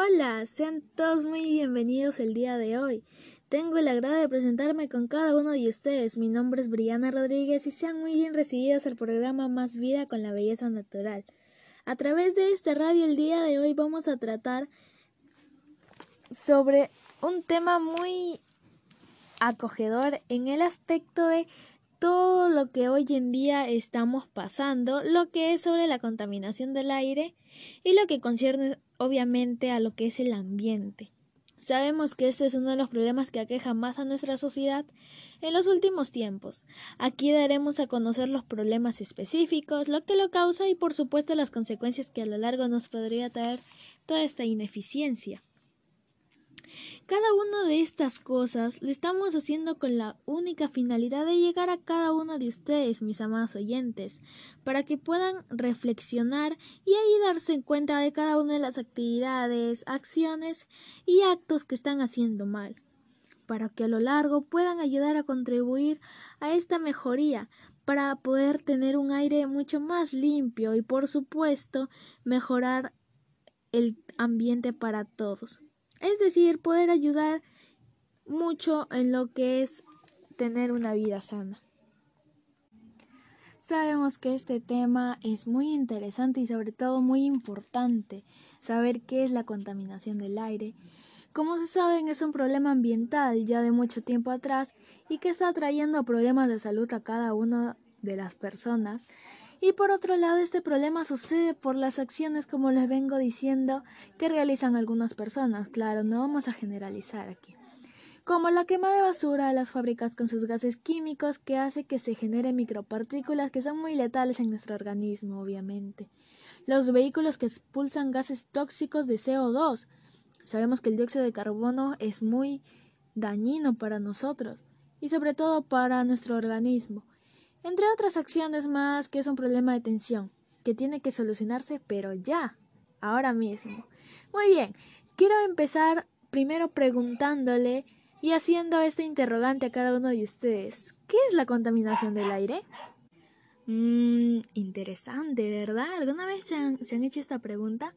Hola, sean todos muy bienvenidos el día de hoy. Tengo el agrado de presentarme con cada uno de ustedes. Mi nombre es Briana Rodríguez y sean muy bien recibidos al programa Más Vida con la Belleza Natural. A través de este radio el día de hoy vamos a tratar sobre un tema muy acogedor en el aspecto de todo lo que hoy en día estamos pasando, lo que es sobre la contaminación del aire y lo que concierne obviamente a lo que es el ambiente. Sabemos que este es uno de los problemas que aqueja más a nuestra sociedad en los últimos tiempos. Aquí daremos a conocer los problemas específicos, lo que lo causa y por supuesto las consecuencias que a lo largo nos podría traer toda esta ineficiencia. Cada una de estas cosas lo estamos haciendo con la única finalidad de llegar a cada uno de ustedes, mis amados oyentes, para que puedan reflexionar y ahí darse cuenta de cada una de las actividades, acciones y actos que están haciendo mal, para que a lo largo puedan ayudar a contribuir a esta mejoría, para poder tener un aire mucho más limpio y por supuesto mejorar el ambiente para todos. Es decir, poder ayudar mucho en lo que es tener una vida sana. Sabemos que este tema es muy interesante y sobre todo muy importante saber qué es la contaminación del aire. Como se saben es un problema ambiental ya de mucho tiempo atrás y que está trayendo problemas de salud a cada una de las personas y por otro lado, este problema sucede por las acciones, como les vengo diciendo, que realizan algunas personas. Claro, no vamos a generalizar aquí. Como la quema de basura a las fábricas con sus gases químicos que hace que se generen micropartículas que son muy letales en nuestro organismo, obviamente. Los vehículos que expulsan gases tóxicos de CO2. Sabemos que el dióxido de carbono es muy dañino para nosotros y sobre todo para nuestro organismo entre otras acciones más que es un problema de tensión, que tiene que solucionarse, pero ya, ahora mismo. Muy bien, quiero empezar primero preguntándole y haciendo este interrogante a cada uno de ustedes. ¿Qué es la contaminación del aire? Mmm, interesante, ¿verdad? ¿Alguna vez se han, se han hecho esta pregunta?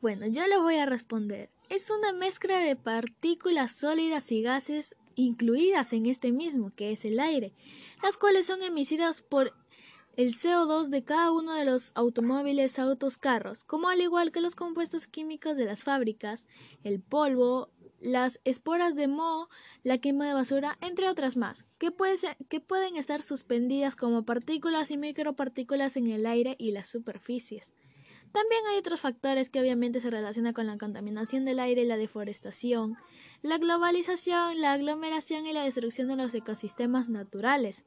Bueno, yo le voy a responder. Es una mezcla de partículas sólidas y gases incluidas en este mismo, que es el aire, las cuales son emitidas por el CO2 de cada uno de los automóviles, autos, carros, como al igual que los compuestos químicos de las fábricas, el polvo, las esporas de moho, la quema de basura, entre otras más, que, que pueden estar suspendidas como partículas y micropartículas en el aire y las superficies. También hay otros factores que obviamente se relacionan con la contaminación del aire y la deforestación, la globalización, la aglomeración y la destrucción de los ecosistemas naturales,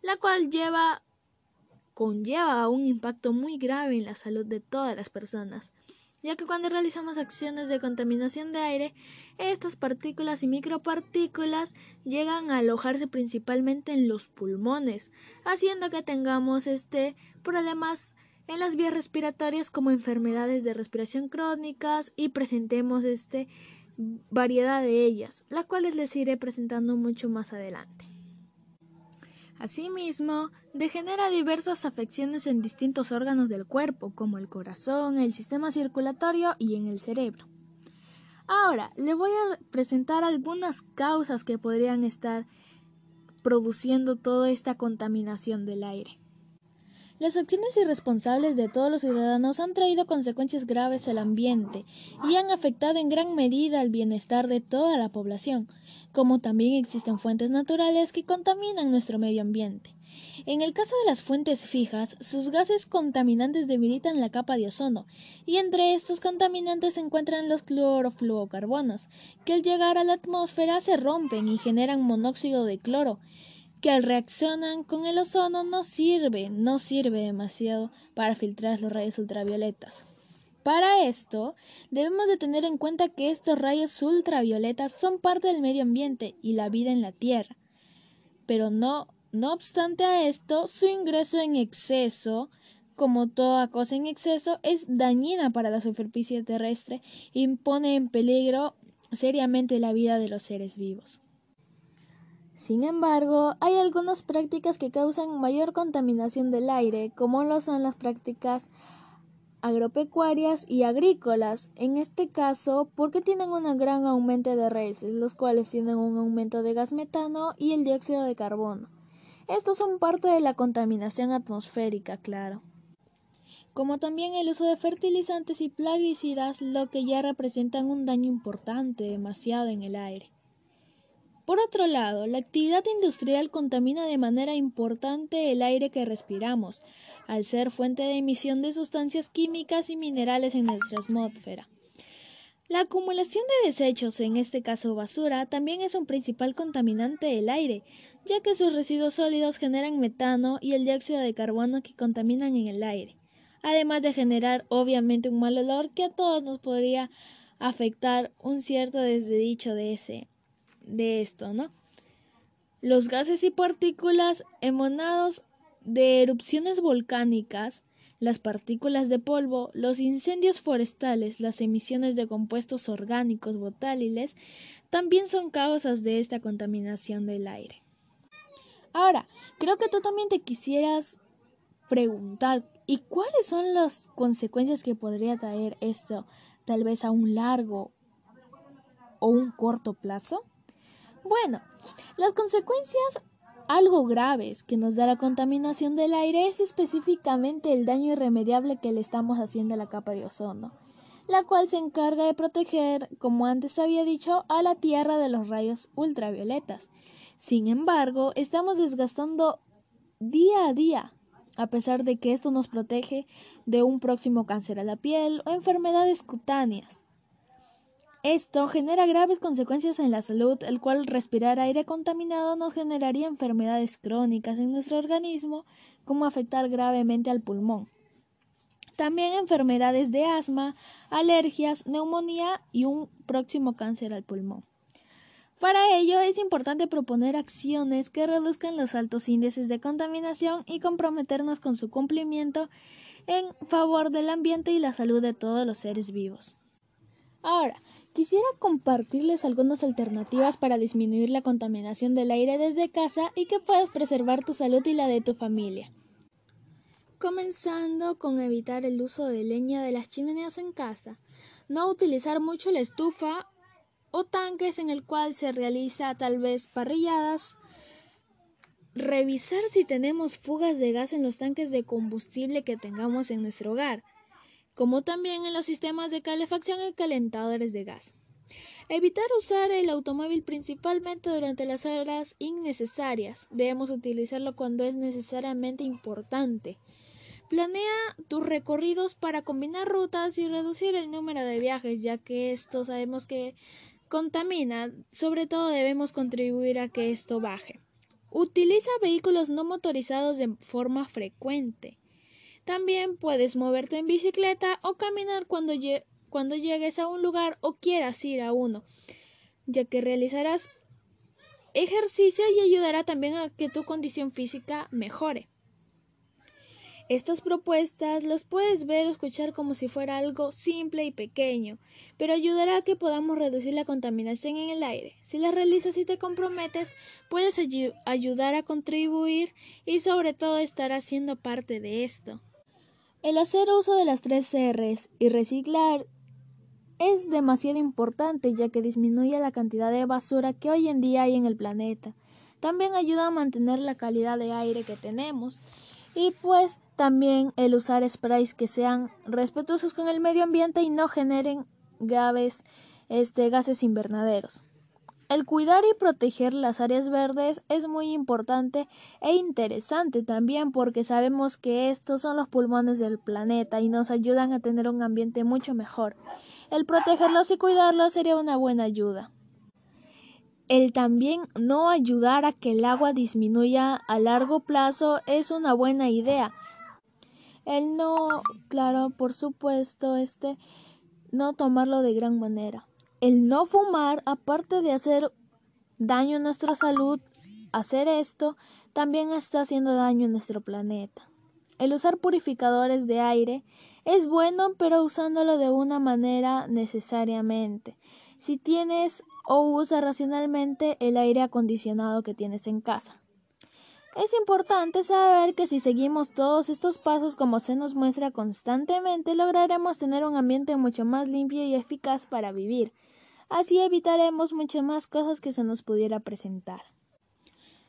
la cual lleva conlleva un impacto muy grave en la salud de todas las personas, ya que cuando realizamos acciones de contaminación de aire, estas partículas y micropartículas llegan a alojarse principalmente en los pulmones, haciendo que tengamos este problemas en las vías respiratorias como enfermedades de respiración crónicas y presentemos este variedad de ellas, las cuales les iré presentando mucho más adelante. Asimismo, degenera diversas afecciones en distintos órganos del cuerpo, como el corazón, el sistema circulatorio y en el cerebro. Ahora, le voy a presentar algunas causas que podrían estar produciendo toda esta contaminación del aire. Las acciones irresponsables de todos los ciudadanos han traído consecuencias graves al ambiente y han afectado en gran medida el bienestar de toda la población, como también existen fuentes naturales que contaminan nuestro medio ambiente. En el caso de las fuentes fijas, sus gases contaminantes debilitan la capa de ozono, y entre estos contaminantes se encuentran los clorofluorocarbonos, que al llegar a la atmósfera se rompen y generan monóxido de cloro, que al reaccionan con el ozono no sirve, no sirve demasiado para filtrar los rayos ultravioletas. Para esto, debemos de tener en cuenta que estos rayos ultravioletas son parte del medio ambiente y la vida en la Tierra. Pero no, no obstante a esto, su ingreso en exceso, como toda cosa en exceso, es dañina para la superficie terrestre y pone en peligro seriamente la vida de los seres vivos. Sin embargo, hay algunas prácticas que causan mayor contaminación del aire, como lo son las prácticas agropecuarias y agrícolas, en este caso porque tienen un gran aumento de reses, los cuales tienen un aumento de gas metano y el dióxido de carbono. Estos son parte de la contaminación atmosférica, claro. Como también el uso de fertilizantes y plaguicidas, lo que ya representan un daño importante, demasiado en el aire. Por otro lado, la actividad industrial contamina de manera importante el aire que respiramos, al ser fuente de emisión de sustancias químicas y minerales en nuestra atmósfera. La acumulación de desechos, en este caso basura, también es un principal contaminante del aire, ya que sus residuos sólidos generan metano y el dióxido de carbono que contaminan en el aire, además de generar obviamente un mal olor que a todos nos podría afectar un cierto desdicho de ese de esto, ¿no? Los gases y partículas emanados de erupciones volcánicas, las partículas de polvo, los incendios forestales, las emisiones de compuestos orgánicos volátiles, también son causas de esta contaminación del aire. Ahora, creo que tú también te quisieras preguntar, ¿y cuáles son las consecuencias que podría traer esto, tal vez a un largo o un corto plazo? Bueno, las consecuencias algo graves que nos da la contaminación del aire es específicamente el daño irremediable que le estamos haciendo a la capa de ozono, la cual se encarga de proteger, como antes había dicho, a la Tierra de los rayos ultravioletas. Sin embargo, estamos desgastando día a día, a pesar de que esto nos protege de un próximo cáncer a la piel o enfermedades cutáneas. Esto genera graves consecuencias en la salud, el cual respirar aire contaminado nos generaría enfermedades crónicas en nuestro organismo, como afectar gravemente al pulmón. También enfermedades de asma, alergias, neumonía y un próximo cáncer al pulmón. Para ello es importante proponer acciones que reduzcan los altos índices de contaminación y comprometernos con su cumplimiento en favor del ambiente y la salud de todos los seres vivos. Ahora, quisiera compartirles algunas alternativas para disminuir la contaminación del aire desde casa y que puedas preservar tu salud y la de tu familia. Comenzando con evitar el uso de leña de las chimeneas en casa, no utilizar mucho la estufa o tanques en el cual se realiza tal vez parrilladas, revisar si tenemos fugas de gas en los tanques de combustible que tengamos en nuestro hogar, como también en los sistemas de calefacción y calentadores de gas. Evitar usar el automóvil principalmente durante las horas innecesarias. Debemos utilizarlo cuando es necesariamente importante. Planea tus recorridos para combinar rutas y reducir el número de viajes, ya que esto sabemos que contamina. Sobre todo debemos contribuir a que esto baje. Utiliza vehículos no motorizados de forma frecuente. También puedes moverte en bicicleta o caminar cuando, cuando llegues a un lugar o quieras ir a uno, ya que realizarás ejercicio y ayudará también a que tu condición física mejore. Estas propuestas las puedes ver o escuchar como si fuera algo simple y pequeño, pero ayudará a que podamos reducir la contaminación en el aire. Si las realizas y te comprometes, puedes ayudar a contribuir y sobre todo estar haciendo parte de esto. El hacer uso de las tres R's y reciclar es demasiado importante ya que disminuye la cantidad de basura que hoy en día hay en el planeta. También ayuda a mantener la calidad de aire que tenemos y pues también el usar sprays que sean respetuosos con el medio ambiente y no generen graves este, gases invernaderos. El cuidar y proteger las áreas verdes es muy importante e interesante también porque sabemos que estos son los pulmones del planeta y nos ayudan a tener un ambiente mucho mejor. El protegerlos y cuidarlos sería una buena ayuda. El también no ayudar a que el agua disminuya a largo plazo es una buena idea. El no, claro, por supuesto, este no tomarlo de gran manera. El no fumar, aparte de hacer daño a nuestra salud, hacer esto también está haciendo daño a nuestro planeta. El usar purificadores de aire es bueno, pero usándolo de una manera necesariamente. Si tienes o usas racionalmente el aire acondicionado que tienes en casa. Es importante saber que si seguimos todos estos pasos como se nos muestra constantemente, lograremos tener un ambiente mucho más limpio y eficaz para vivir. Así evitaremos muchas más cosas que se nos pudiera presentar.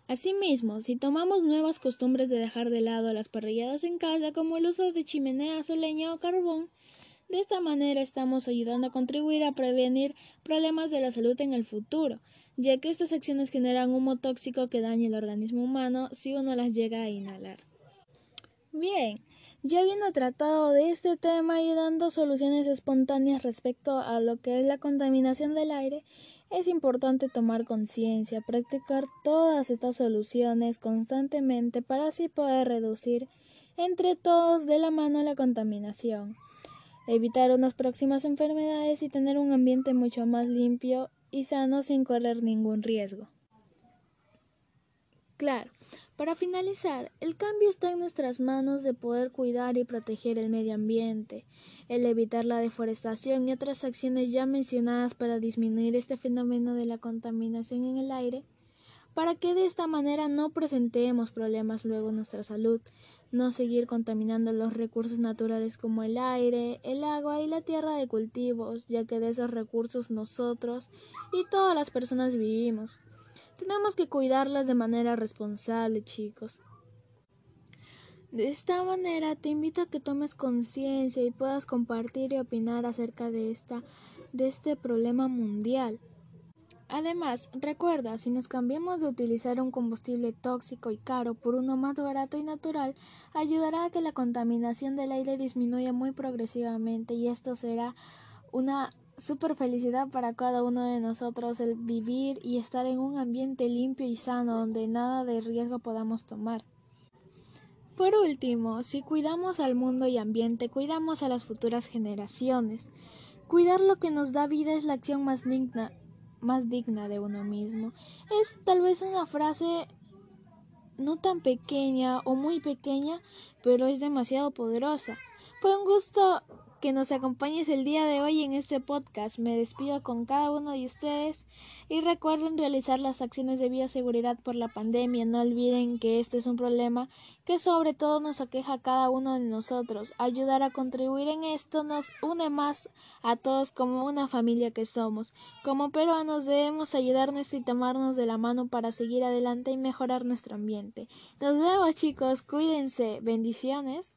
Asimismo, si tomamos nuevas costumbres de dejar de lado las parrilladas en casa, como el uso de chimeneas o leña o carbón, de esta manera estamos ayudando a contribuir a prevenir problemas de la salud en el futuro, ya que estas acciones generan humo tóxico que daña el organismo humano si uno las llega a inhalar. Bien, ya habiendo tratado de este tema y dando soluciones espontáneas respecto a lo que es la contaminación del aire, es importante tomar conciencia, practicar todas estas soluciones constantemente para así poder reducir entre todos de la mano la contaminación, evitar unas próximas enfermedades y tener un ambiente mucho más limpio y sano sin correr ningún riesgo. Claro, para finalizar, el cambio está en nuestras manos de poder cuidar y proteger el medio ambiente, el evitar la deforestación y otras acciones ya mencionadas para disminuir este fenómeno de la contaminación en el aire, para que de esta manera no presentemos problemas luego en nuestra salud, no seguir contaminando los recursos naturales como el aire, el agua y la tierra de cultivos, ya que de esos recursos nosotros y todas las personas vivimos. Tenemos que cuidarlas de manera responsable, chicos. De esta manera te invito a que tomes conciencia y puedas compartir y opinar acerca de esta de este problema mundial. Además, recuerda, si nos cambiamos de utilizar un combustible tóxico y caro por uno más barato y natural, ayudará a que la contaminación del aire disminuya muy progresivamente y esto será una super felicidad para cada uno de nosotros el vivir y estar en un ambiente limpio y sano donde nada de riesgo podamos tomar. Por último, si cuidamos al mundo y ambiente, cuidamos a las futuras generaciones. Cuidar lo que nos da vida es la acción más digna, más digna de uno mismo. Es tal vez una frase no tan pequeña o muy pequeña, pero es demasiado poderosa. Fue un gusto que nos acompañes el día de hoy en este podcast. Me despido con cada uno de ustedes y recuerden realizar las acciones de bioseguridad por la pandemia. No olviden que este es un problema que sobre todo nos aqueja a cada uno de nosotros. Ayudar a contribuir en esto nos une más a todos como una familia que somos. Como peruanos debemos ayudarnos y tomarnos de la mano para seguir adelante y mejorar nuestro ambiente. Nos vemos chicos, cuídense, bendiciones.